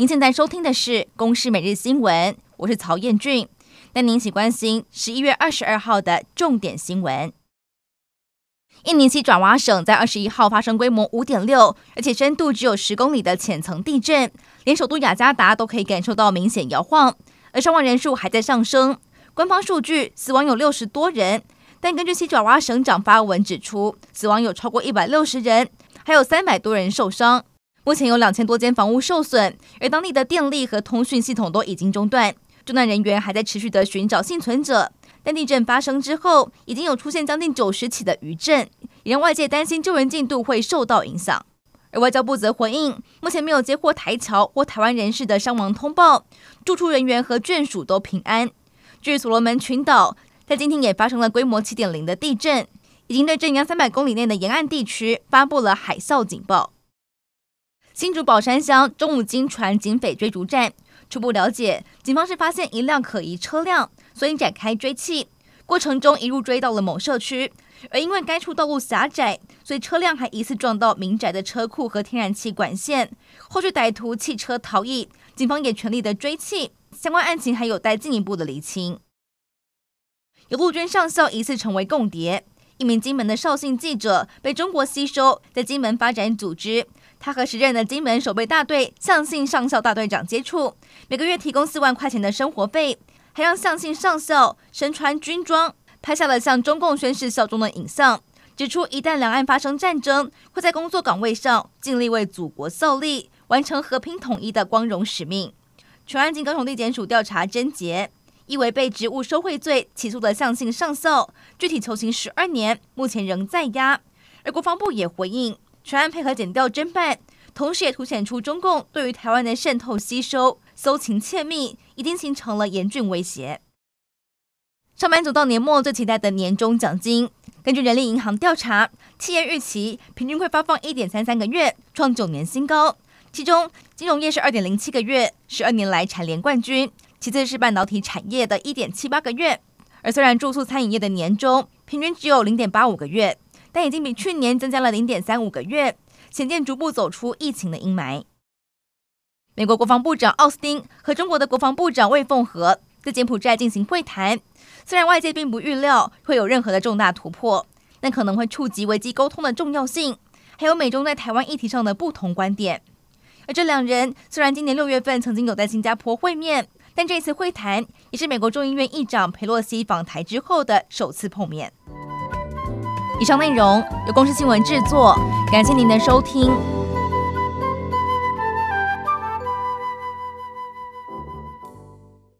您现在收听的是《公视每日新闻》，我是曹彦俊，带您一起关心十一月二十二号的重点新闻。印尼西爪哇省在二十一号发生规模五点六，而且深度只有十公里的浅层地震，连首都雅加达都可以感受到明显摇晃，而伤亡人数还在上升。官方数据死亡有六十多人，但根据西爪哇省长发文指出，死亡有超过一百六十人，还有三百多人受伤。目前有两千多间房屋受损，而当地的电力和通讯系统都已经中断。救难人员还在持续的寻找幸存者。但地震发生之后，已经有出现将近九十起的余震，也让外界担心救援进度会受到影响。而外交部则回应，目前没有接获台侨或台湾人士的伤亡通报，住处人员和眷属都平安。据所罗门群岛，在今天也发生了规模七点零的地震，已经对震央三百公里内的沿岸地区发布了海啸警报。新竹宝山乡中午经传警匪追逐战，初步了解，警方是发现一辆可疑车辆，所以展开追缉。过程中一路追到了某社区，而因为该处道路狭窄，所以车辆还疑似撞到民宅的车库和天然气管线。后续歹徒弃车逃逸，警方也全力的追缉，相关案情还有待进一步的厘清。有陆军上校疑似成为共谍，一名金门的绍兴记者被中国吸收，在金门发展组织。他和时任的金门守备大队向信上校大队长接触，每个月提供四万块钱的生活费，还让向信上校身穿军装，拍下了向中共宣誓效忠的影像，指出一旦两岸发生战争，会在工作岗位上尽力为祖国效力，完成和平统一的光荣使命。全案经高雄地检署调查侦结，依为被职务收贿罪起诉的向信上校，具体求刑十二年，目前仍在押。而国防部也回应。全案配合检调侦办，同时也凸显出中共对于台湾的渗透、吸收、搜情窃密，已经形成了严峻威胁。上班族到年末最期待的年终奖金，根据人力银行调查，企业预期平均会发放一点三三个月，创九年新高。其中，金融业是二点零七个月，十二年来蝉联冠军；其次是半导体产业的一点七八个月。而虽然住宿餐饮业的年终平均只有零点八五个月。但已经比去年增加了零点三五个月，显见逐步走出疫情的阴霾。美国国防部长奥斯汀和中国的国防部长魏凤和在柬埔寨进行会谈，虽然外界并不预料会有任何的重大突破，但可能会触及危机沟通的重要性，还有美中在台湾议题上的不同观点。而这两人虽然今年六月份曾经有在新加坡会面，但这次会谈也是美国众议院议长佩洛西访台之后的首次碰面。以上内容由公司新闻制作，感谢您的收听。